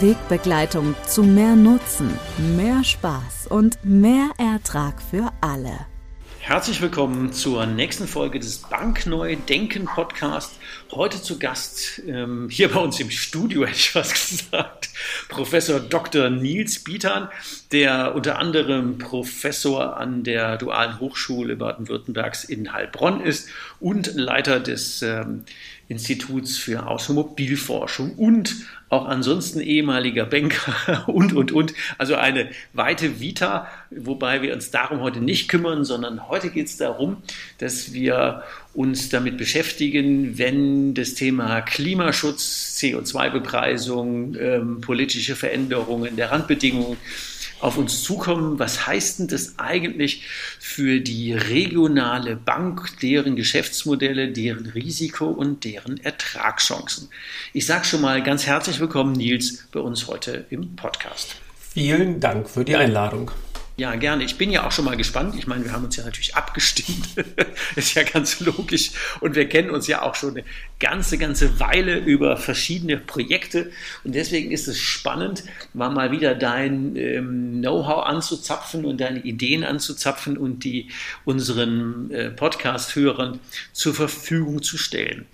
Wegbegleitung zu mehr Nutzen, mehr Spaß und mehr Ertrag für alle. Herzlich willkommen zur nächsten Folge des Bankneu Denken Podcast. Heute zu Gast ähm, hier bei uns im Studio, hätte ich fast gesagt, Professor Dr. Nils Bietan, der unter anderem Professor an der Dualen Hochschule Baden-Württembergs in Heilbronn ist und Leiter des ähm, Instituts für Automobilforschung und auch ansonsten ehemaliger Banker und, und, und. Also eine weite Vita, wobei wir uns darum heute nicht kümmern, sondern heute geht es darum, dass wir uns damit beschäftigen, wenn das Thema Klimaschutz, CO2-Bepreisung, ähm, politische Veränderungen der Randbedingungen auf uns zukommen. Was heißt denn das eigentlich für die regionale Bank, deren Geschäftsmodelle, deren Risiko und deren Ertragschancen? Ich sage schon mal ganz herzlich willkommen, Nils, bei uns heute im Podcast. Vielen Dank für die Einladung. Ja, gerne. Ich bin ja auch schon mal gespannt. Ich meine, wir haben uns ja natürlich abgestimmt. ist ja ganz logisch. Und wir kennen uns ja auch schon eine ganze, ganze Weile über verschiedene Projekte. Und deswegen ist es spannend, mal mal wieder dein ähm, Know-how anzuzapfen und deine Ideen anzuzapfen und die unseren äh, Podcast-Hörern zur Verfügung zu stellen.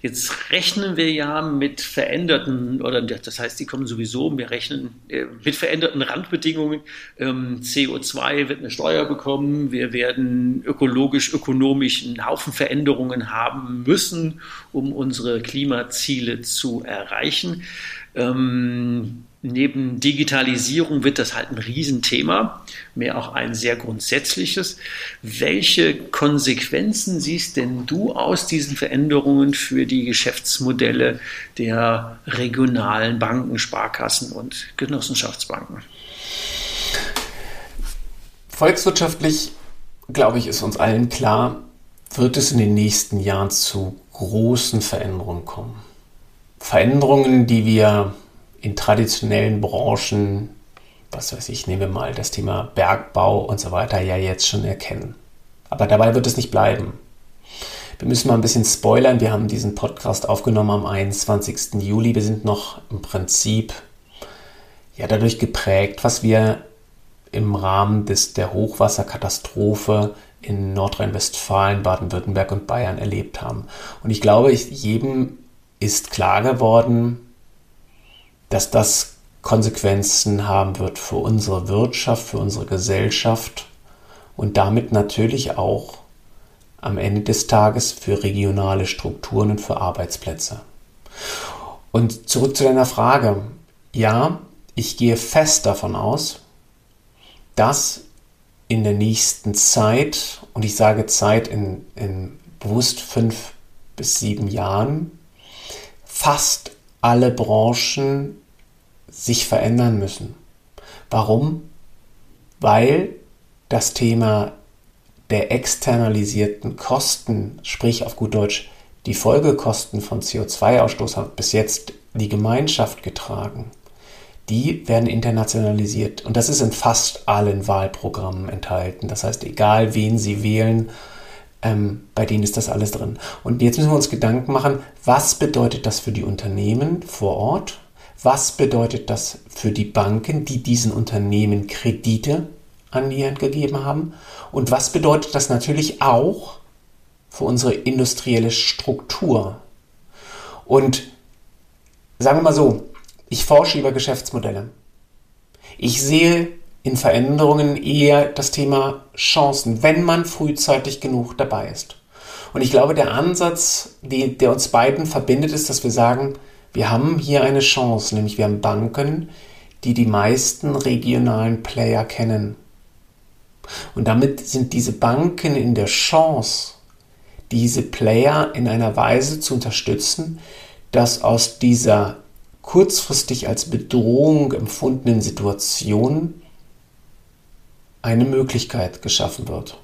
Jetzt rechnen wir ja mit veränderten, oder das heißt, die kommen sowieso, wir rechnen äh, mit veränderten Randbedingungen. Ähm, CO2 wird eine Steuer bekommen, wir werden ökologisch, ökonomisch einen Haufen Veränderungen haben müssen, um unsere Klimaziele zu erreichen. Ähm, neben Digitalisierung wird das halt ein Riesenthema, mehr auch ein sehr grundsätzliches. Welche Konsequenzen siehst denn du aus diesen Veränderungen für die Geschäftsmodelle der regionalen Banken, Sparkassen und Genossenschaftsbanken? Volkswirtschaftlich, glaube ich, ist uns allen klar, wird es in den nächsten Jahren zu großen Veränderungen kommen. Veränderungen, die wir in traditionellen Branchen, was weiß ich, nehmen wir mal das Thema Bergbau und so weiter, ja jetzt schon erkennen. Aber dabei wird es nicht bleiben. Wir müssen mal ein bisschen spoilern. Wir haben diesen Podcast aufgenommen am 21. Juli. Wir sind noch im Prinzip ja dadurch geprägt, was wir im Rahmen des, der Hochwasserkatastrophe in Nordrhein-Westfalen, Baden-Württemberg und Bayern erlebt haben. Und ich glaube, jedem ist klar geworden, dass das Konsequenzen haben wird für unsere Wirtschaft, für unsere Gesellschaft und damit natürlich auch am Ende des Tages für regionale Strukturen und für Arbeitsplätze. Und zurück zu deiner Frage. Ja, ich gehe fest davon aus, dass in der nächsten Zeit, und ich sage Zeit in, in bewusst fünf bis sieben Jahren, fast alle Branchen sich verändern müssen. Warum? Weil das Thema der externalisierten Kosten, sprich auf gut Deutsch die Folgekosten von CO2-Ausstoß hat bis jetzt die Gemeinschaft getragen. Die werden internationalisiert und das ist in fast allen Wahlprogrammen enthalten. Das heißt, egal wen Sie wählen, ähm, bei denen ist das alles drin. Und jetzt müssen wir uns Gedanken machen, was bedeutet das für die Unternehmen vor Ort? Was bedeutet das für die Banken, die diesen Unternehmen Kredite an die Hand gegeben haben? Und was bedeutet das natürlich auch für unsere industrielle Struktur? Und sagen wir mal so, ich forsche über Geschäftsmodelle. Ich sehe in Veränderungen eher das Thema Chancen, wenn man frühzeitig genug dabei ist. Und ich glaube, der Ansatz, die, der uns beiden verbindet, ist, dass wir sagen, wir haben hier eine Chance, nämlich wir haben Banken, die die meisten regionalen Player kennen. Und damit sind diese Banken in der Chance, diese Player in einer Weise zu unterstützen, dass aus dieser kurzfristig als Bedrohung empfundenen Situation eine Möglichkeit geschaffen wird.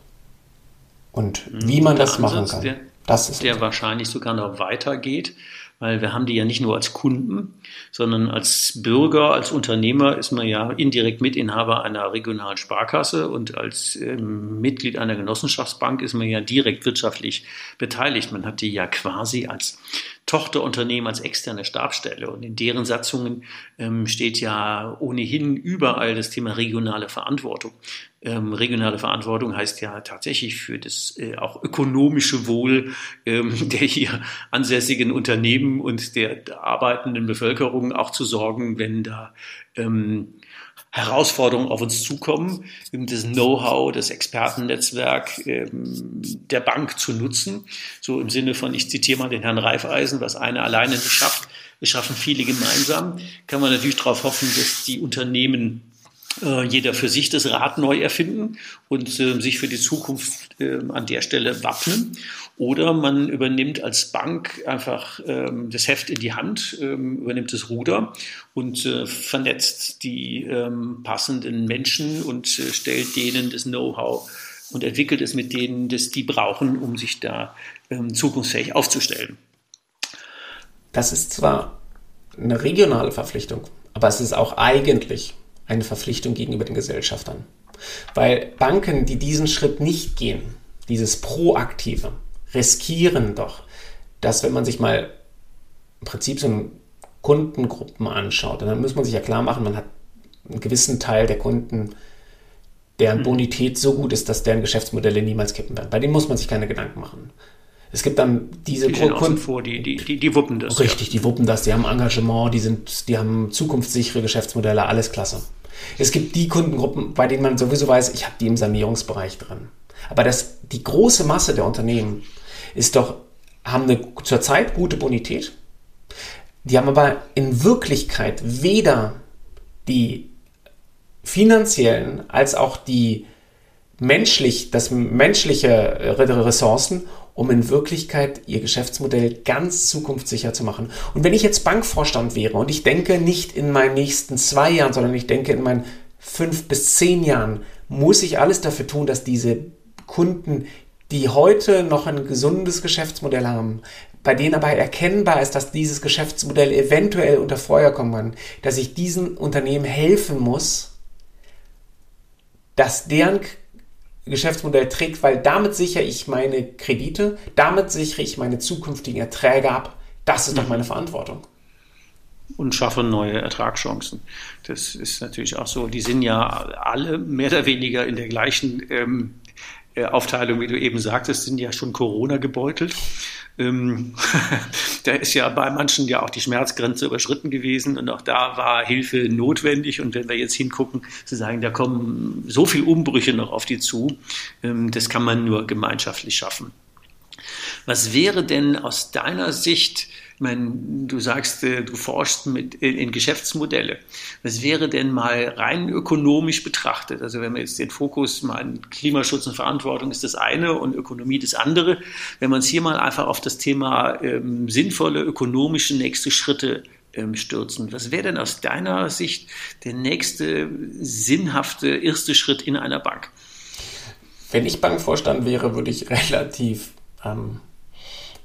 Und mhm. wie man das machen kann, der, das ist der wahrscheinlich sogar noch weitergeht, weil wir haben die ja nicht nur als Kunden, sondern als Bürger, als Unternehmer ist man ja indirekt Mitinhaber einer regionalen Sparkasse und als ähm, Mitglied einer Genossenschaftsbank ist man ja direkt wirtschaftlich beteiligt. Man hat die ja quasi als Tochterunternehmen als externe Stabstelle. Und in deren Satzungen ähm, steht ja ohnehin überall das Thema regionale Verantwortung. Ähm, regionale Verantwortung heißt ja tatsächlich für das äh, auch ökonomische Wohl ähm, der hier ansässigen Unternehmen und der, der arbeitenden Bevölkerung auch zu sorgen, wenn da ähm, Herausforderungen auf uns zukommen, das Know-how, das Expertennetzwerk ähm, der Bank zu nutzen. So im Sinne von, ich zitiere mal den Herrn Reifeisen, was einer alleine nicht schafft, wir schaffen viele gemeinsam. Kann man natürlich darauf hoffen, dass die Unternehmen äh, jeder für sich das Rad neu erfinden und äh, sich für die Zukunft äh, an der Stelle wappnen. Oder man übernimmt als Bank einfach ähm, das Heft in die Hand, ähm, übernimmt das Ruder und äh, vernetzt die ähm, passenden Menschen und äh, stellt denen das Know-how und entwickelt es mit denen, das die brauchen, um sich da ähm, zukunftsfähig aufzustellen. Das ist zwar eine regionale Verpflichtung, aber es ist auch eigentlich eine Verpflichtung gegenüber den Gesellschaftern. Weil Banken, die diesen Schritt nicht gehen, dieses Proaktive, riskieren doch, dass wenn man sich mal im Prinzip so Kundengruppen anschaut, dann muss man sich ja klar machen, man hat einen gewissen Teil der Kunden, deren mhm. Bonität so gut ist, dass deren Geschäftsmodelle niemals kippen werden. Bei denen muss man sich keine Gedanken machen. Es gibt dann diese die Kunden vor, die, die, die, die wuppen das. Richtig, ja. die wuppen das, die haben Engagement, die sind, die haben zukunftssichere Geschäftsmodelle, alles klasse. Es gibt die Kundengruppen, bei denen man sowieso weiß, ich habe die im Sanierungsbereich drin. Aber das, die große Masse der Unternehmen ist doch, haben eine zurzeit gute Bonität. Die haben aber in Wirklichkeit weder die finanziellen als auch die menschlich, das menschliche Ressourcen um in Wirklichkeit ihr Geschäftsmodell ganz zukunftssicher zu machen. Und wenn ich jetzt Bankvorstand wäre und ich denke nicht in meinen nächsten zwei Jahren, sondern ich denke in meinen fünf bis zehn Jahren, muss ich alles dafür tun, dass diese Kunden, die heute noch ein gesundes Geschäftsmodell haben, bei denen aber erkennbar ist, dass dieses Geschäftsmodell eventuell unter Feuer kommen kann, dass ich diesen Unternehmen helfen muss, dass deren Geschäftsmodell trägt, weil damit sichere ich meine Kredite, damit sichere ich meine zukünftigen Erträge ab. Das ist doch mhm. meine Verantwortung. Und schaffe neue Ertragschancen. Das ist natürlich auch so. Die sind ja alle mehr oder weniger in der gleichen ähm, äh, Aufteilung, wie du eben sagtest, sind ja schon Corona gebeutelt. Ähm, da ist ja bei manchen ja auch die Schmerzgrenze überschritten gewesen und auch da war Hilfe notwendig. Und wenn wir jetzt hingucken, zu sagen, da kommen so viele Umbrüche noch auf die zu, ähm, das kann man nur gemeinschaftlich schaffen. Was wäre denn aus deiner Sicht ich meine, du sagst, äh, du forschst mit, in, in Geschäftsmodelle. Was wäre denn mal rein ökonomisch betrachtet? Also wenn man jetzt den Fokus mal Klimaschutz und Verantwortung ist das eine und Ökonomie das andere. Wenn man es hier mal einfach auf das Thema ähm, sinnvolle ökonomische nächste Schritte ähm, stürzen. Was wäre denn aus deiner Sicht der nächste sinnhafte erste Schritt in einer Bank? Wenn ich Bankvorstand wäre, würde ich relativ ähm,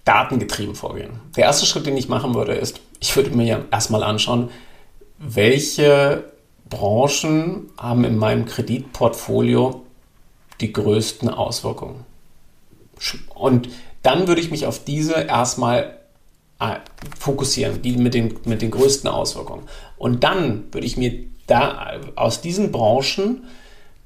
datengetrieben vorgehen. Der erste Schritt, den ich machen würde, ist, ich würde mir erstmal anschauen, welche Branchen haben in meinem Kreditportfolio die größten Auswirkungen. Und dann würde ich mich auf diese erstmal äh, fokussieren, die mit den, mit den größten Auswirkungen. Und dann würde ich mir da aus diesen Branchen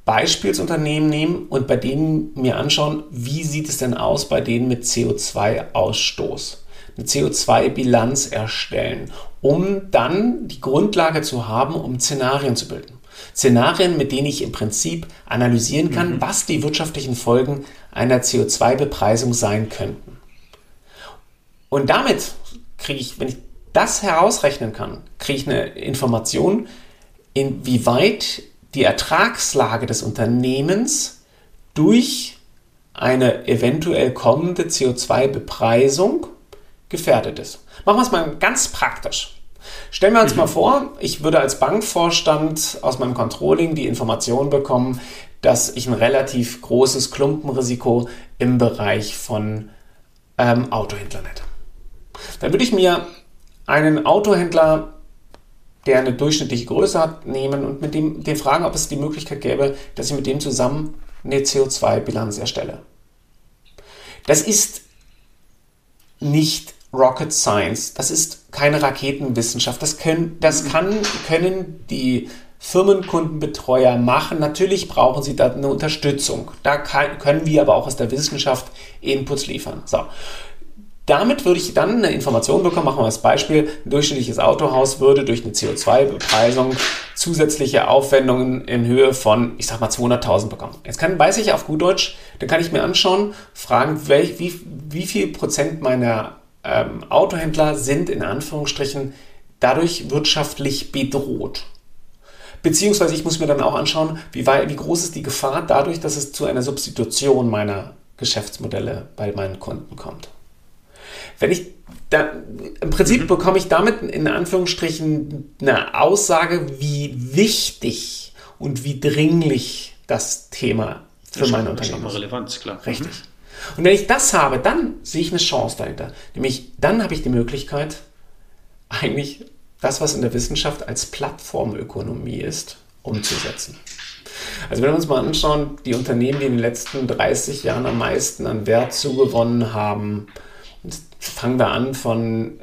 Beispielsunternehmen nehmen und bei denen mir anschauen, wie sieht es denn aus bei denen mit CO2-Ausstoß. Eine CO2-Bilanz erstellen, um dann die Grundlage zu haben, um Szenarien zu bilden. Szenarien, mit denen ich im Prinzip analysieren kann, mhm. was die wirtschaftlichen Folgen einer CO2-Bepreisung sein könnten. Und damit kriege ich, wenn ich das herausrechnen kann, kriege ich eine Information, inwieweit die Ertragslage des Unternehmens durch eine eventuell kommende CO2-Bepreisung gefährdet ist. Machen wir es mal ganz praktisch. Stellen wir uns mhm. mal vor, ich würde als Bankvorstand aus meinem Controlling die Information bekommen, dass ich ein relativ großes Klumpenrisiko im Bereich von ähm, Autohändlern hätte. Dann würde ich mir einen Autohändler, der eine durchschnittliche Größe hat, nehmen und mit dem den fragen, ob es die Möglichkeit gäbe, dass ich mit dem zusammen eine CO2-Bilanz erstelle. Das ist nicht Rocket Science. Das ist keine Raketenwissenschaft. Das können, das kann, können die Firmenkundenbetreuer machen. Natürlich brauchen sie da eine Unterstützung. Da kann, können wir aber auch aus der Wissenschaft Inputs liefern. So. Damit würde ich dann eine Information bekommen, machen wir als Beispiel, ein durchschnittliches Autohaus würde durch eine CO2-Bepreisung zusätzliche Aufwendungen in Höhe von, ich sag mal, 200.000 bekommen. Jetzt kann, weiß ich auf gut Deutsch, dann kann ich mir anschauen, fragen, welch, wie, wie viel Prozent meiner ähm, Autohändler sind in Anführungsstrichen dadurch wirtschaftlich bedroht. Beziehungsweise ich muss mir dann auch anschauen, wie, wie groß ist die Gefahr dadurch, dass es zu einer Substitution meiner Geschäftsmodelle bei meinen Kunden kommt. Wenn ich da, im Prinzip mhm. bekomme ich damit in Anführungsstrichen eine Aussage, wie wichtig und wie dringlich das Thema für das mein Unternehmen ist. Relevanz, klar. Richtig. Mhm. Und wenn ich das habe, dann sehe ich eine Chance dahinter. Nämlich dann habe ich die Möglichkeit, eigentlich das, was in der Wissenschaft als Plattformökonomie ist, umzusetzen. Also wenn wir uns mal anschauen, die Unternehmen, die in den letzten 30 Jahren am meisten an Wert zugewonnen haben, fangen wir an von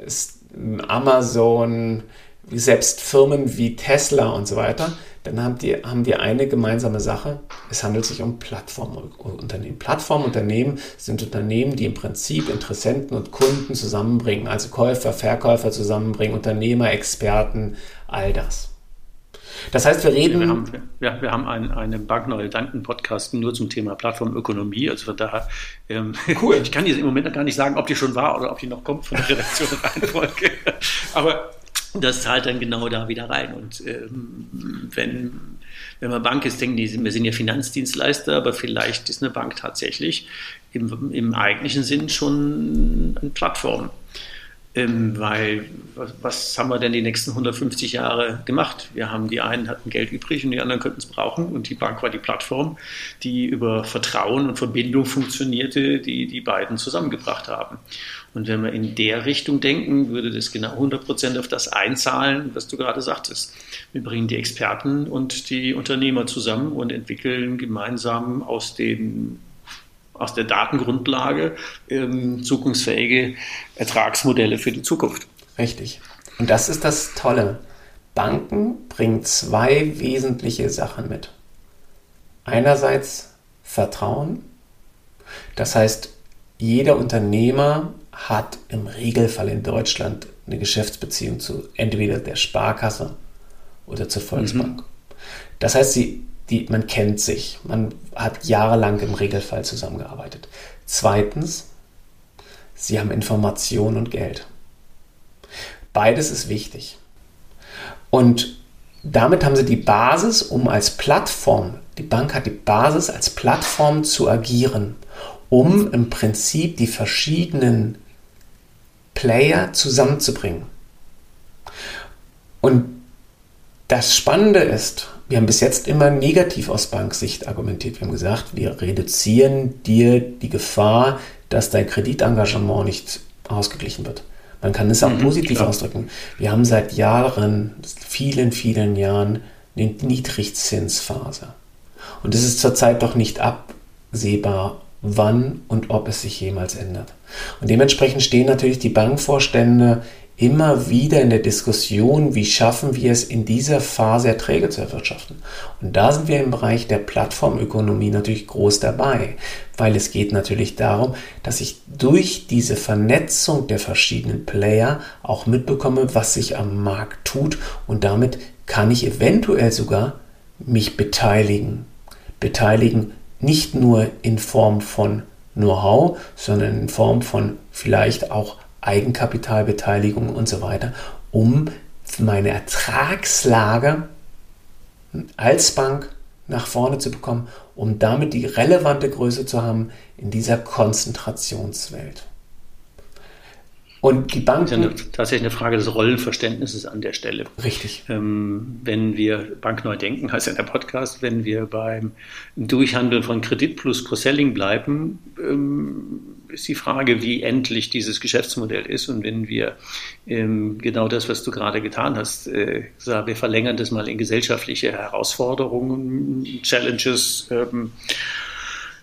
Amazon, selbst Firmen wie Tesla und so weiter, dann haben die, haben die eine gemeinsame Sache. Es handelt sich um Plattformunternehmen. Plattformunternehmen sind Unternehmen, die im Prinzip Interessenten und Kunden zusammenbringen, also Käufer, Verkäufer zusammenbringen, Unternehmer, Experten, all das. Das heißt, wir reden. Wir haben, ja, wir haben einen, einen Bankneue Danken-Podcast nur zum Thema Plattformökonomie. Also von daher, ähm, cool. ich kann jetzt im Moment noch gar nicht sagen, ob die schon war oder ob die noch kommt von der Redaktion Reihenfolge. Aber das zahlt dann genau da wieder rein. Und ähm, wenn, wenn man Bank ist, denken die, wir sind ja Finanzdienstleister, aber vielleicht ist eine Bank tatsächlich im, im eigentlichen Sinn schon eine Plattform. Ähm, weil, was, was, haben wir denn die nächsten 150 Jahre gemacht? Wir haben, die einen hatten Geld übrig und die anderen könnten es brauchen. Und die Bank war die Plattform, die über Vertrauen und Verbindung funktionierte, die die beiden zusammengebracht haben. Und wenn wir in der Richtung denken, würde das genau 100 Prozent auf das einzahlen, was du gerade sagtest. Wir bringen die Experten und die Unternehmer zusammen und entwickeln gemeinsam aus den aus der Datengrundlage ähm, zukunftsfähige Ertragsmodelle für die Zukunft. Richtig. Und das ist das Tolle. Banken bringen zwei wesentliche Sachen mit. Einerseits Vertrauen. Das heißt, jeder Unternehmer hat im Regelfall in Deutschland eine Geschäftsbeziehung zu entweder der Sparkasse oder zur Volksbank. Mhm. Das heißt, sie die, man kennt sich, man hat jahrelang im Regelfall zusammengearbeitet. Zweitens, sie haben Information und Geld. Beides ist wichtig. Und damit haben sie die Basis, um als Plattform, die Bank hat die Basis als Plattform zu agieren, um im Prinzip die verschiedenen Player zusammenzubringen. Und das Spannende ist, wir haben bis jetzt immer negativ aus Banksicht argumentiert. Wir haben gesagt, wir reduzieren dir die Gefahr, dass dein Kreditengagement nicht ausgeglichen wird. Man kann es auch mhm, positiv klar. ausdrücken. Wir haben seit Jahren, vielen, vielen Jahren, eine Niedrigzinsphase. Und es ist zurzeit doch nicht absehbar, wann und ob es sich jemals ändert. Und dementsprechend stehen natürlich die Bankvorstände immer wieder in der Diskussion, wie schaffen wir es in dieser Phase Erträge zu erwirtschaften. Und da sind wir im Bereich der Plattformökonomie natürlich groß dabei, weil es geht natürlich darum, dass ich durch diese Vernetzung der verschiedenen Player auch mitbekomme, was sich am Markt tut und damit kann ich eventuell sogar mich beteiligen. Beteiligen nicht nur in Form von Know-how, sondern in Form von vielleicht auch Eigenkapitalbeteiligung und so weiter, um meine Ertragslage als Bank nach vorne zu bekommen, um damit die relevante Größe zu haben in dieser Konzentrationswelt. Und die Banken. Das ist ja tatsächlich eine Frage des Rollenverständnisses an der Stelle. Richtig. Ähm, wenn wir bankneu denken, heißt ja der Podcast, wenn wir beim Durchhandeln von Kredit plus Cross-Selling bleiben, ähm, ist die Frage, wie endlich dieses Geschäftsmodell ist. Und wenn wir ähm, genau das, was du gerade getan hast, äh, sagen, wir verlängern das mal in gesellschaftliche Herausforderungen, Challenges, ähm,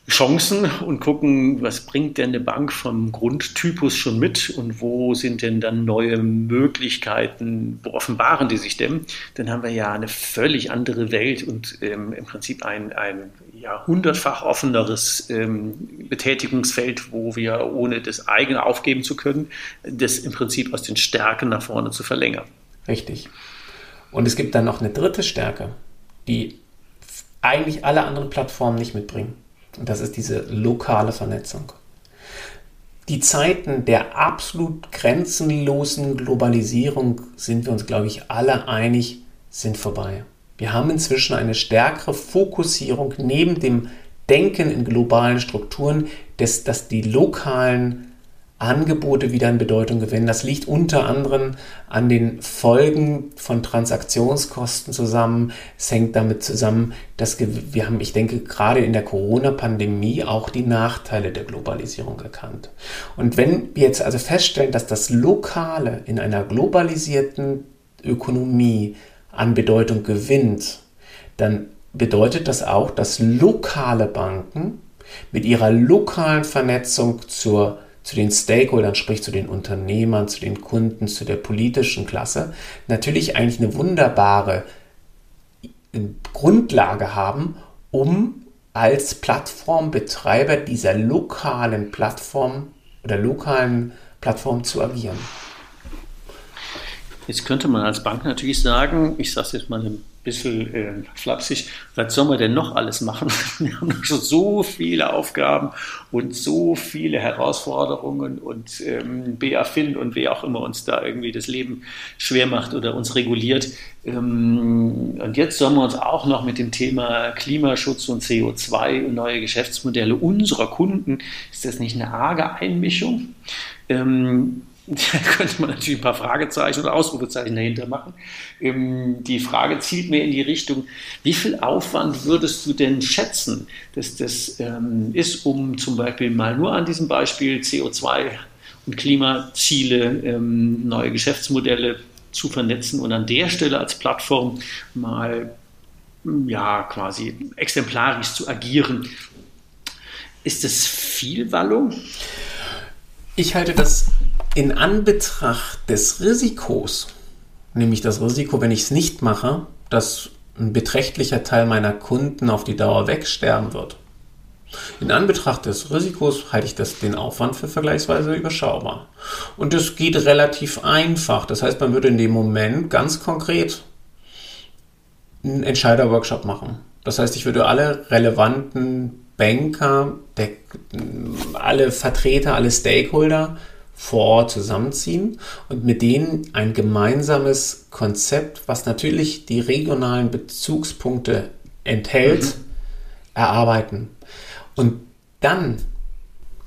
Chancen und gucken, was bringt denn eine Bank vom Grundtypus schon mit und wo sind denn dann neue Möglichkeiten, wo offenbaren die sich denn? Dann haben wir ja eine völlig andere Welt und ähm, im Prinzip ein, ein ja, hundertfach offeneres ähm, Betätigungsfeld, wo wir, ohne das eigene aufgeben zu können, das im Prinzip aus den Stärken nach vorne zu verlängern. Richtig. Und es gibt dann noch eine dritte Stärke, die eigentlich alle anderen Plattformen nicht mitbringen. Und das ist diese lokale Vernetzung. Die Zeiten der absolut grenzenlosen Globalisierung, sind wir uns, glaube ich, alle einig, sind vorbei. Wir haben inzwischen eine stärkere Fokussierung neben dem Denken in globalen Strukturen, dass, dass die lokalen Angebote wieder an Bedeutung gewinnen. Das liegt unter anderem an den Folgen von Transaktionskosten zusammen. Es hängt damit zusammen, dass wir haben, ich denke, gerade in der Corona-Pandemie auch die Nachteile der Globalisierung erkannt. Und wenn wir jetzt also feststellen, dass das Lokale in einer globalisierten Ökonomie an Bedeutung gewinnt, dann bedeutet das auch, dass lokale Banken mit ihrer lokalen Vernetzung zur zu den Stakeholdern, sprich zu den Unternehmern, zu den Kunden, zu der politischen Klasse, natürlich eigentlich eine wunderbare äh, Grundlage haben, um als Plattformbetreiber dieser lokalen Plattform oder lokalen Plattform zu agieren. Jetzt könnte man als Bank natürlich sagen, ich sage es jetzt mal ein bisschen äh, flapsig, was soll man denn noch alles machen? Wir haben schon so viele Aufgaben und so viele Herausforderungen und ähm, BaFin und wer auch immer uns da irgendwie das Leben schwer macht oder uns reguliert. Ähm, und jetzt sollen wir uns auch noch mit dem Thema Klimaschutz und CO2 und neue Geschäftsmodelle unserer Kunden, ist das nicht eine arge Einmischung? Ähm, da könnte man natürlich ein paar Fragezeichen oder Ausrufezeichen dahinter machen. Ähm, die Frage zielt mir in die Richtung, wie viel Aufwand würdest du denn schätzen, dass das ähm, ist, um zum Beispiel mal nur an diesem Beispiel CO2 und Klimaziele, ähm, neue Geschäftsmodelle zu vernetzen und an der Stelle als Plattform mal ja quasi exemplarisch zu agieren. Ist das viel, Wallo? Ich halte das in Anbetracht des Risikos, nämlich das Risiko, wenn ich es nicht mache, dass ein beträchtlicher Teil meiner Kunden auf die Dauer wegsterben wird. In Anbetracht des Risikos halte ich das, den Aufwand für vergleichsweise überschaubar. Und das geht relativ einfach. Das heißt, man würde in dem Moment ganz konkret einen Entscheider-Workshop machen. Das heißt, ich würde alle relevanten Banker, alle Vertreter, alle Stakeholder vor Ort zusammenziehen und mit denen ein gemeinsames Konzept, was natürlich die regionalen Bezugspunkte enthält, mhm. erarbeiten. Und dann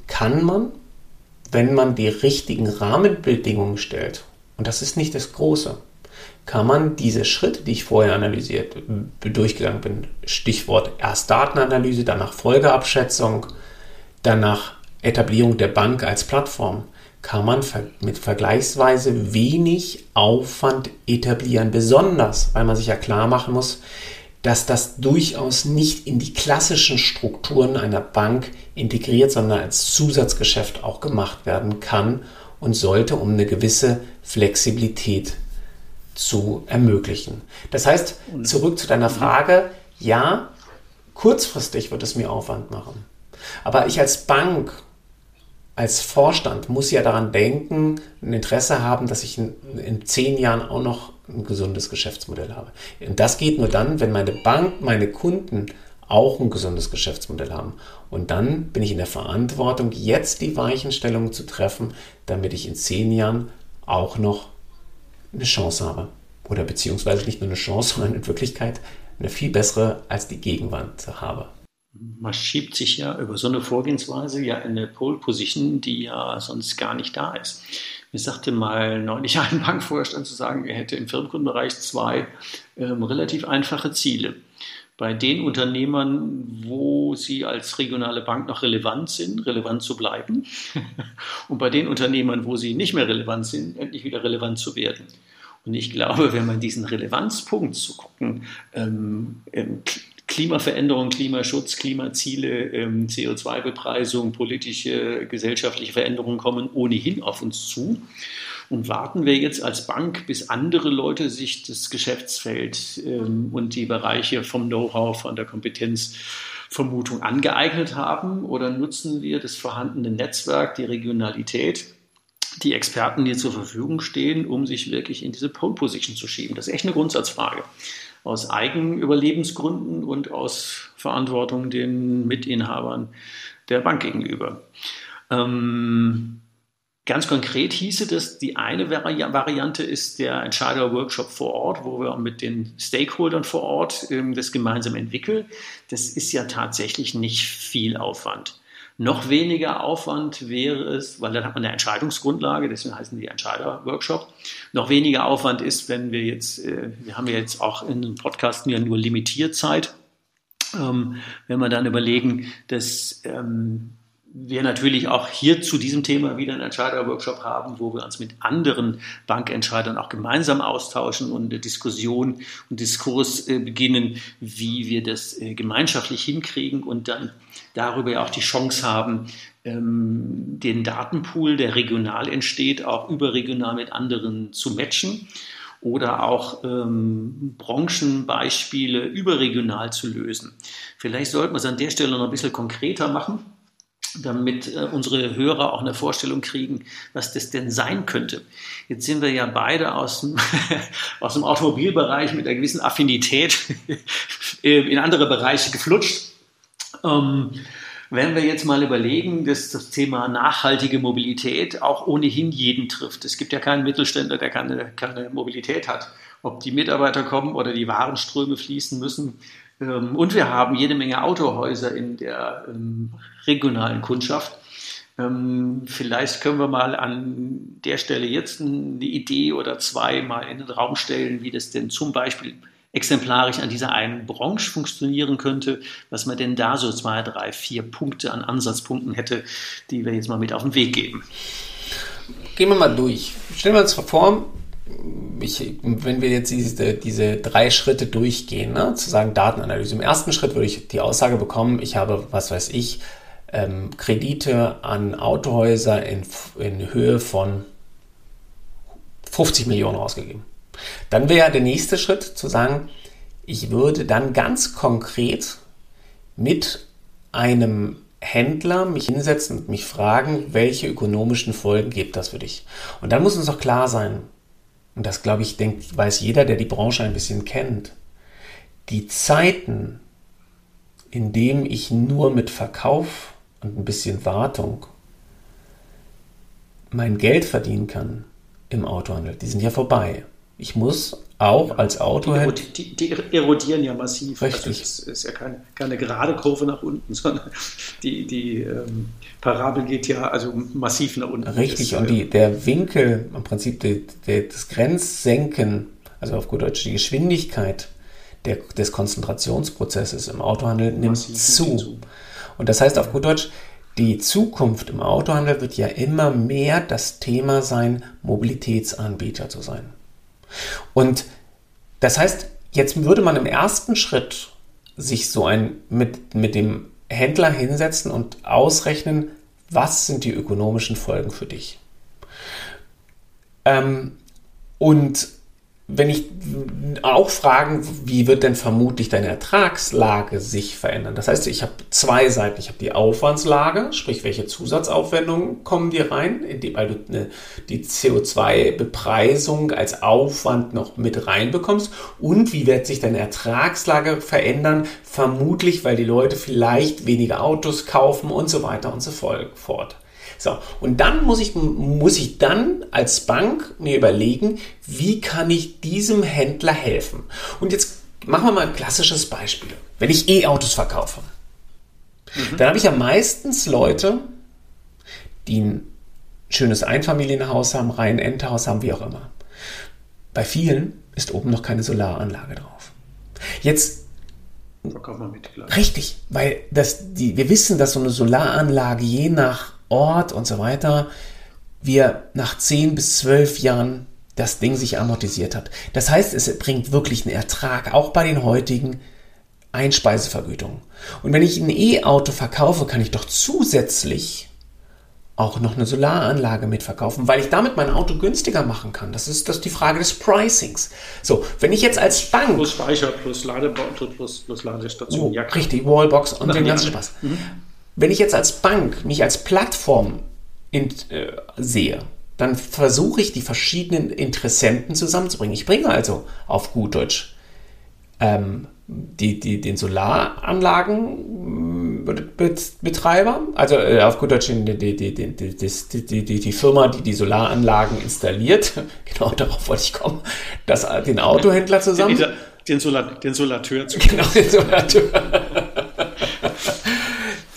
kann man, wenn man die richtigen Rahmenbedingungen stellt, und das ist nicht das Große, kann man diese Schritte, die ich vorher analysiert, durchgegangen bin, Stichwort erst Datenanalyse, danach Folgeabschätzung, danach Etablierung der Bank als Plattform, kann man mit vergleichsweise wenig Aufwand etablieren. Besonders, weil man sich ja klar machen muss, dass das durchaus nicht in die klassischen Strukturen einer Bank integriert, sondern als Zusatzgeschäft auch gemacht werden kann und sollte, um eine gewisse Flexibilität zu ermöglichen. Das heißt, zurück zu deiner Frage, ja, kurzfristig wird es mir Aufwand machen. Aber ich als Bank als Vorstand muss ja daran denken, ein Interesse haben, dass ich in, in zehn Jahren auch noch ein gesundes Geschäftsmodell habe. Und das geht nur dann, wenn meine Bank, meine Kunden auch ein gesundes Geschäftsmodell haben. Und dann bin ich in der Verantwortung, jetzt die Weichenstellungen zu treffen, damit ich in zehn Jahren auch noch eine Chance habe. Oder beziehungsweise nicht nur eine Chance, sondern in Wirklichkeit eine viel bessere als die Gegenwand habe. Man schiebt sich ja über so eine Vorgehensweise ja in eine Pole Position, die ja sonst gar nicht da ist. Mir sagte mal neulich ein Bankvorstand zu sagen, er hätte im Firmenkundenbereich zwei ähm, relativ einfache Ziele. Bei den Unternehmern, wo sie als regionale Bank noch relevant sind, relevant zu bleiben. Und bei den Unternehmern, wo sie nicht mehr relevant sind, endlich wieder relevant zu werden. Und ich glaube, wenn man diesen Relevanzpunkt zu gucken, ähm, ähm, Klimaveränderung, Klimaschutz, Klimaziele, ähm, CO2-Bepreisung, politische, gesellschaftliche Veränderungen kommen ohnehin auf uns zu. Und warten wir jetzt als Bank, bis andere Leute sich das Geschäftsfeld ähm, und die Bereiche vom Know-how, von der Kompetenzvermutung angeeignet haben? Oder nutzen wir das vorhandene Netzwerk, die Regionalität, die Experten, die zur Verfügung stehen, um sich wirklich in diese Pole Position zu schieben? Das ist echt eine Grundsatzfrage aus Eigenüberlebensgründen und aus Verantwortung den Mitinhabern der Bank gegenüber. Ähm, ganz konkret hieße das, die eine Vari Variante ist der Entscheider-Workshop vor Ort, wo wir mit den Stakeholdern vor Ort ähm, das gemeinsam entwickeln. Das ist ja tatsächlich nicht viel Aufwand. Noch weniger Aufwand wäre es, weil dann hat man eine Entscheidungsgrundlage, deswegen heißen die Entscheider-Workshop. Noch weniger Aufwand ist, wenn wir jetzt, äh, wir haben ja jetzt auch in den Podcasten ja nur limitiert Zeit, ähm, wenn wir dann überlegen, dass ähm, wir natürlich auch hier zu diesem Thema wieder einen Entscheider-Workshop haben, wo wir uns mit anderen Bankentscheidern auch gemeinsam austauschen und eine Diskussion und Diskurs äh, beginnen, wie wir das äh, gemeinschaftlich hinkriegen und dann darüber auch die Chance haben, ähm, den Datenpool, der regional entsteht, auch überregional mit anderen zu matchen oder auch ähm, Branchenbeispiele überregional zu lösen. Vielleicht sollten wir es an der Stelle noch ein bisschen konkreter machen damit äh, unsere Hörer auch eine Vorstellung kriegen, was das denn sein könnte. Jetzt sind wir ja beide aus dem, aus dem Automobilbereich mit einer gewissen Affinität in andere Bereiche geflutscht. Ähm, wenn wir jetzt mal überlegen, dass das Thema nachhaltige Mobilität auch ohnehin jeden trifft. Es gibt ja keinen Mittelständler, der keine, keine Mobilität hat. Ob die Mitarbeiter kommen oder die Warenströme fließen müssen, und wir haben jede Menge Autohäuser in der ähm, regionalen Kundschaft. Ähm, vielleicht können wir mal an der Stelle jetzt eine Idee oder zwei mal in den Raum stellen, wie das denn zum Beispiel exemplarisch an dieser einen Branche funktionieren könnte, was man denn da so zwei, drei, vier Punkte an Ansatzpunkten hätte, die wir jetzt mal mit auf den Weg geben. Gehen wir mal durch. Stellen wir uns vor, ich, wenn wir jetzt diese, diese drei Schritte durchgehen, ne, zu sagen Datenanalyse. Im ersten Schritt würde ich die Aussage bekommen, ich habe, was weiß ich, ähm, Kredite an Autohäuser in, in Höhe von 50 Millionen ausgegeben. Dann wäre der nächste Schritt zu sagen, ich würde dann ganz konkret mit einem Händler mich hinsetzen und mich fragen, welche ökonomischen Folgen gibt das für dich? Und dann muss uns auch klar sein, und das glaube ich, denkt, weiß jeder, der die Branche ein bisschen kennt, die Zeiten, in denen ich nur mit Verkauf und ein bisschen Wartung mein Geld verdienen kann im Autohandel, die sind ja vorbei. Ich muss auch als Autohändler. Die, die, die, erodieren ja massiv. Richtig. Also es ist ja keine, keine gerade Kurve nach unten, sondern die, die ähm, Parabel geht ja also massiv nach unten. Richtig, und die, der Winkel, im Prinzip die, die, das Grenzsenken, also auf gut Deutsch die Geschwindigkeit der, des Konzentrationsprozesses im Autohandel nimmt zu. zu. Und das heißt auf gut Deutsch, die Zukunft im Autohandel wird ja immer mehr das Thema sein, Mobilitätsanbieter zu sein. Und das heißt, jetzt würde man im ersten Schritt sich so ein mit, mit dem Händler hinsetzen und ausrechnen, was sind die ökonomischen Folgen für dich. Ähm, und wenn ich auch fragen, wie wird denn vermutlich deine Ertragslage sich verändern? Das heißt, ich habe zwei Seiten. Ich habe die Aufwandslage, sprich, welche Zusatzaufwendungen kommen dir rein, weil du die CO2-Bepreisung als Aufwand noch mit reinbekommst. Und wie wird sich deine Ertragslage verändern? Vermutlich, weil die Leute vielleicht weniger Autos kaufen und so weiter und so fort. So, und dann muss ich, muss ich dann als Bank mir überlegen, wie kann ich diesem Händler helfen? Und jetzt machen wir mal ein klassisches Beispiel. Wenn ich E-Autos verkaufe, mhm. dann habe ich ja meistens Leute, die ein schönes Einfamilienhaus haben, rein Endhaus haben, wie auch immer. Bei vielen ist oben noch keine Solaranlage drauf. Jetzt Verkauf mal mit, klar. Richtig, weil das, die, wir wissen, dass so eine Solaranlage je nach Ort und so weiter, wir nach 10 bis 12 Jahren das Ding sich amortisiert hat. Das heißt, es bringt wirklich einen Ertrag, auch bei den heutigen Einspeisevergütungen. Und wenn ich ein E-Auto verkaufe, kann ich doch zusätzlich auch noch eine Solaranlage mitverkaufen, weil ich damit mein Auto günstiger machen kann. Das ist, das ist die Frage des Pricings. So, wenn ich jetzt als Bank... Plus Speicher, plus Ladebauto, plus, plus Ladestation. Oh, ja, richtig, Wallbox und den ganzen Spaß. Mhm. Wenn ich jetzt als Bank mich als Plattform in, äh, sehe, dann versuche ich die verschiedenen Interessenten zusammenzubringen. Ich bringe also auf gut Deutsch ähm, die, die, den Solaranlagenbetreiber, also äh, auf gut Deutsch die, die, die, die, die, die, Firma, die die Solaranlagen installiert, genau darauf wollte ich kommen, das, den Autohändler zusammen. Den, den, Solar, den Solateur. Genau, den Solateur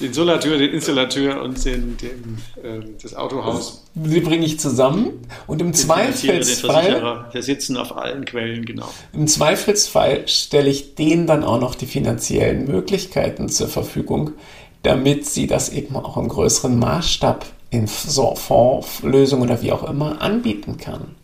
den Solateur, den Installateur und den, den äh, das Autohaus. Die bringe ich zusammen und im Zweifelsfall. Wir sitzen auf allen Quellen, genau. Im Zweifelsfall stelle ich denen dann auch noch die finanziellen Möglichkeiten zur Verfügung, damit sie das eben auch im größeren Maßstab in so Fondslösungen oder wie auch immer anbieten kann.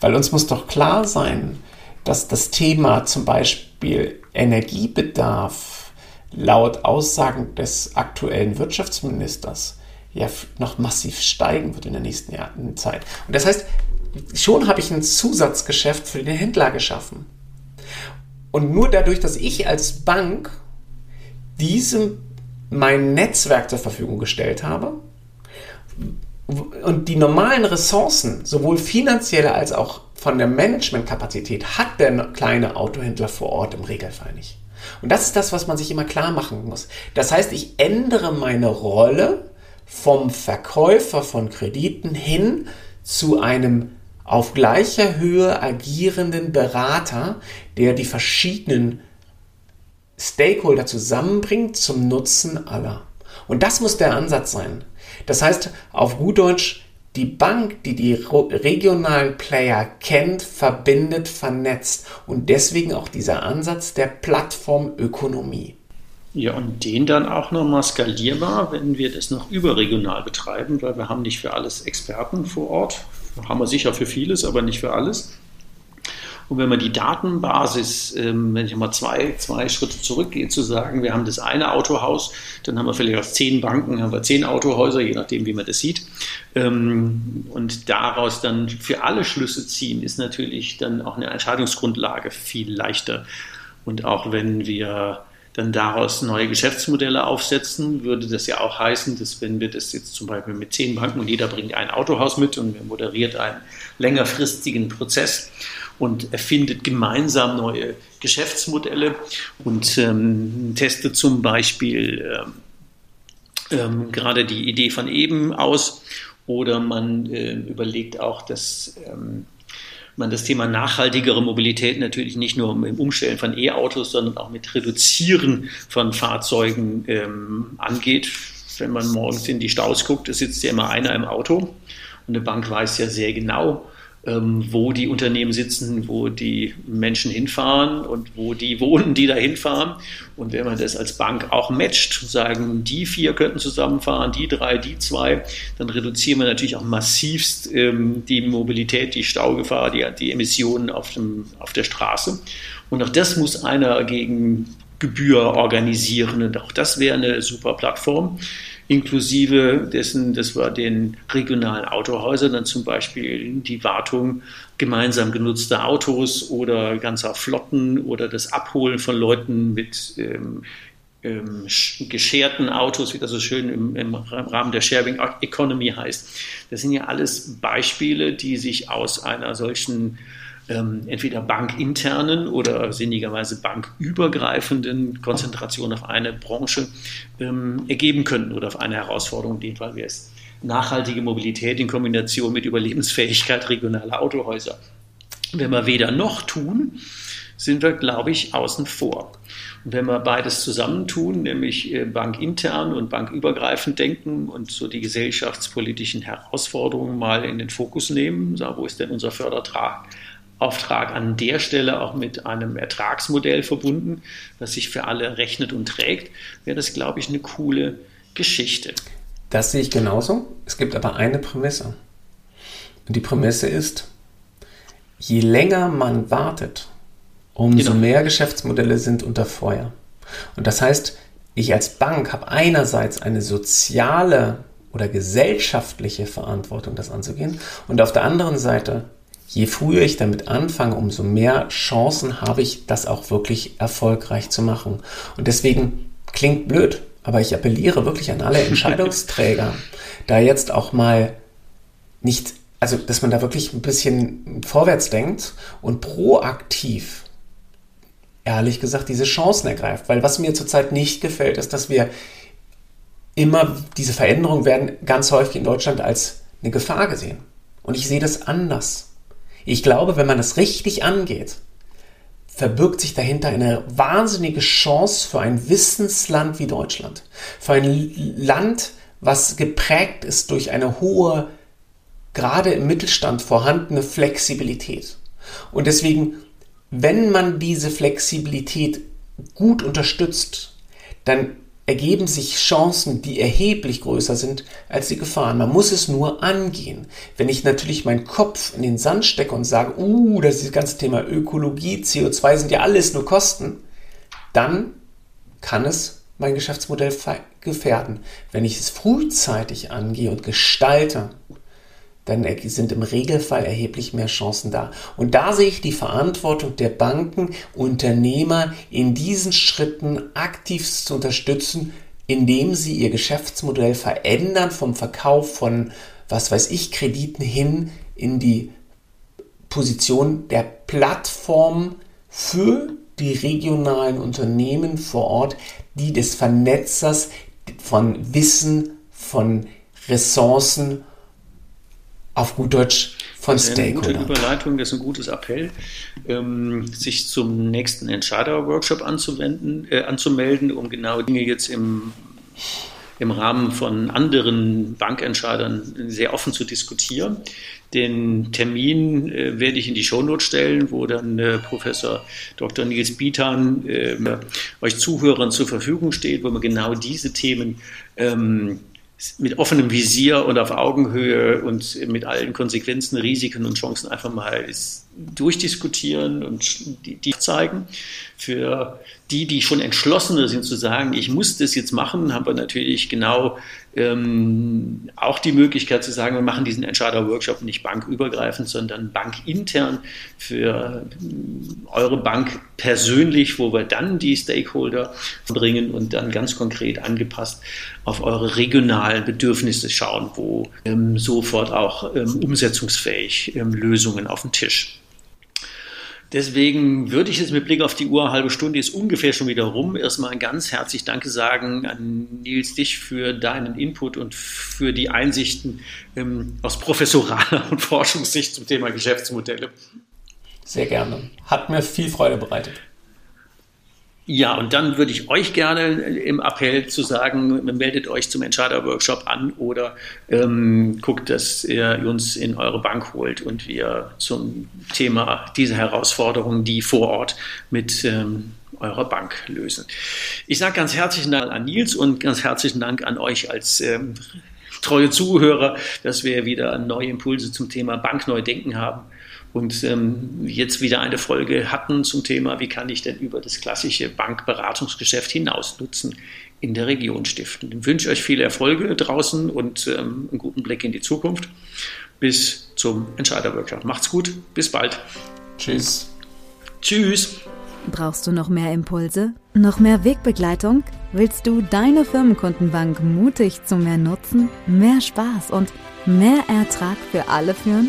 Weil uns muss doch klar sein, dass das Thema zum Beispiel Energiebedarf laut Aussagen des aktuellen Wirtschaftsministers ja noch massiv steigen wird in der nächsten Zeit. Und das heißt, schon habe ich ein Zusatzgeschäft für den Händler geschaffen. Und nur dadurch, dass ich als Bank diesem mein Netzwerk zur Verfügung gestellt habe und die normalen Ressourcen, sowohl finanzielle als auch von der Managementkapazität, hat der kleine Autohändler vor Ort im Regelfall nicht. Und das ist das, was man sich immer klar machen muss. Das heißt, ich ändere meine Rolle vom Verkäufer von Krediten hin zu einem auf gleicher Höhe agierenden Berater, der die verschiedenen Stakeholder zusammenbringt zum Nutzen aller. Und das muss der Ansatz sein. Das heißt, auf gut Deutsch, die Bank, die die regionalen Player kennt, verbindet, vernetzt und deswegen auch dieser Ansatz der Plattformökonomie. Ja, und den dann auch nochmal skalierbar, wenn wir das noch überregional betreiben, weil wir haben nicht für alles Experten vor Ort. Haben wir sicher für vieles, aber nicht für alles. Und wenn man die Datenbasis, ähm, wenn ich mal zwei, zwei Schritte zurückgehe, zu sagen, wir haben das eine Autohaus, dann haben wir vielleicht aus zehn Banken, haben wir zehn Autohäuser, je nachdem, wie man das sieht. Ähm, und daraus dann für alle Schlüsse ziehen, ist natürlich dann auch eine Entscheidungsgrundlage viel leichter. Und auch wenn wir dann daraus neue Geschäftsmodelle aufsetzen, würde das ja auch heißen, dass wenn wir das jetzt zum Beispiel mit zehn Banken und jeder bringt ein Autohaus mit und moderiert einen längerfristigen Prozess und erfindet gemeinsam neue Geschäftsmodelle und ähm, testet zum Beispiel ähm, ähm, gerade die Idee von eben aus oder man äh, überlegt auch, dass ähm, man das Thema nachhaltigere Mobilität natürlich nicht nur im Umstellen von E-Autos, sondern auch mit Reduzieren von Fahrzeugen ähm, angeht. Wenn man morgens in die Staus guckt, es sitzt ja immer einer im Auto und eine Bank weiß ja sehr genau, wo die Unternehmen sitzen, wo die Menschen hinfahren und wo die wohnen, die da hinfahren. Und wenn man das als Bank auch matcht, sagen, die vier könnten zusammenfahren, die drei, die zwei, dann reduzieren wir natürlich auch massivst ähm, die Mobilität, die Staugefahr, die, die Emissionen auf, dem, auf der Straße. Und auch das muss einer gegen Gebühr organisieren. Und auch das wäre eine super Plattform inklusive dessen, dass wir den regionalen Autohäusern dann zum Beispiel die Wartung gemeinsam genutzter Autos oder ganzer Flotten oder das Abholen von Leuten mit ähm, ähm, gescherten Autos, wie das so schön im, im, Rahmen der Sharing Economy heißt. Das sind ja alles Beispiele, die sich aus einer solchen ähm, entweder bankinternen oder sinnigerweise bankübergreifenden Konzentration auf eine Branche ähm, ergeben könnten oder auf eine Herausforderung, in dem Fall wäre es nachhaltige Mobilität in Kombination mit Überlebensfähigkeit regionaler Autohäuser. Wenn wir weder noch tun, sind wir, glaube ich, außen vor. Und wenn wir beides zusammentun, nämlich äh, bankintern und bankübergreifend denken und so die gesellschaftspolitischen Herausforderungen mal in den Fokus nehmen, wo ist denn unser Fördertrag? Auftrag an der Stelle auch mit einem Ertragsmodell verbunden, was sich für alle rechnet und trägt, wäre das, glaube ich, eine coole Geschichte. Das sehe ich genauso. Es gibt aber eine Prämisse. Und die Prämisse ist, je länger man wartet, umso genau. mehr Geschäftsmodelle sind unter Feuer. Und das heißt, ich als Bank habe einerseits eine soziale oder gesellschaftliche Verantwortung, das anzugehen, und auf der anderen Seite, je früher ich damit anfange, umso mehr Chancen habe ich, das auch wirklich erfolgreich zu machen. Und deswegen klingt blöd, aber ich appelliere wirklich an alle Entscheidungsträger, da jetzt auch mal nicht, also dass man da wirklich ein bisschen vorwärts denkt und proaktiv ehrlich gesagt diese Chancen ergreift. Weil was mir zurzeit nicht gefällt, ist, dass wir immer, diese Veränderungen werden ganz häufig in Deutschland als eine Gefahr gesehen. Und ich sehe das anders. Ich glaube, wenn man es richtig angeht, verbirgt sich dahinter eine wahnsinnige Chance für ein Wissensland wie Deutschland. Für ein Land, was geprägt ist durch eine hohe, gerade im Mittelstand vorhandene Flexibilität. Und deswegen wenn man diese Flexibilität gut unterstützt, dann ergeben sich Chancen, die erheblich größer sind als die Gefahren. Man muss es nur angehen. Wenn ich natürlich meinen Kopf in den Sand stecke und sage, uh, das ist das ganze Thema Ökologie, CO2 sind ja alles nur Kosten, dann kann es mein Geschäftsmodell gefährden. Wenn ich es frühzeitig angehe und gestalte, dann sind im Regelfall erheblich mehr Chancen da. Und da sehe ich die Verantwortung der Banken, Unternehmer in diesen Schritten aktiv zu unterstützen, indem sie ihr Geschäftsmodell verändern vom Verkauf von, was weiß ich, Krediten hin in die Position der Plattform für die regionalen Unternehmen vor Ort, die des Vernetzers von Wissen, von Ressourcen auf gut Deutsch von Stakeholdern. Eine gute Überleitung, das ist ein gutes Appell, ähm, sich zum nächsten Entscheider-Workshop anzuwenden, äh, anzumelden, um genau Dinge jetzt im, im Rahmen von anderen Bankentscheidern sehr offen zu diskutieren. Den Termin äh, werde ich in die Shownote stellen, wo dann äh, Professor Dr. Nils Bietan äh, euch Zuhörern zur Verfügung steht, wo wir genau diese Themen ähm, mit offenem Visier und auf Augenhöhe und mit allen Konsequenzen, Risiken und Chancen einfach mal durchdiskutieren und die, zeigen. Für die, die schon entschlossener sind zu sagen, ich muss das jetzt machen, haben wir natürlich genau ähm, auch die Möglichkeit zu sagen, wir machen diesen Entscheider-Workshop nicht bankübergreifend, sondern bankintern für äh, eure Bank persönlich, wo wir dann die Stakeholder bringen und dann ganz konkret angepasst auf eure regionalen Bedürfnisse schauen, wo ähm, sofort auch ähm, umsetzungsfähig ähm, Lösungen auf den Tisch. Deswegen würde ich jetzt mit Blick auf die Uhr, halbe Stunde ist ungefähr schon wieder rum, erstmal ganz herzlich Danke sagen an Nils dich für deinen Input und für die Einsichten ähm, aus professoraler und Forschungssicht zum Thema Geschäftsmodelle. Sehr gerne. Hat mir viel Freude bereitet. Ja, und dann würde ich euch gerne im Appell zu sagen, meldet euch zum Entscheider-Workshop an oder ähm, guckt, dass ihr uns in eure Bank holt und wir zum Thema dieser Herausforderungen, die vor Ort mit ähm, eurer Bank lösen. Ich sage ganz herzlichen Dank an Nils und ganz herzlichen Dank an euch als ähm, treue Zuhörer, dass wir wieder neue Impulse zum Thema Bankneudenken haben. Und ähm, jetzt wieder eine Folge hatten zum Thema, wie kann ich denn über das klassische Bankberatungsgeschäft hinaus nutzen in der Region stiften. Ich wünsche euch viele Erfolge draußen und ähm, einen guten Blick in die Zukunft. Bis zum Entscheiderworkshop. Macht's gut, bis bald. Tschüss. Tschüss. Brauchst du noch mehr Impulse? Noch mehr Wegbegleitung? Willst du deine Firmenkundenbank mutig zu mehr Nutzen, mehr Spaß und mehr Ertrag für alle führen?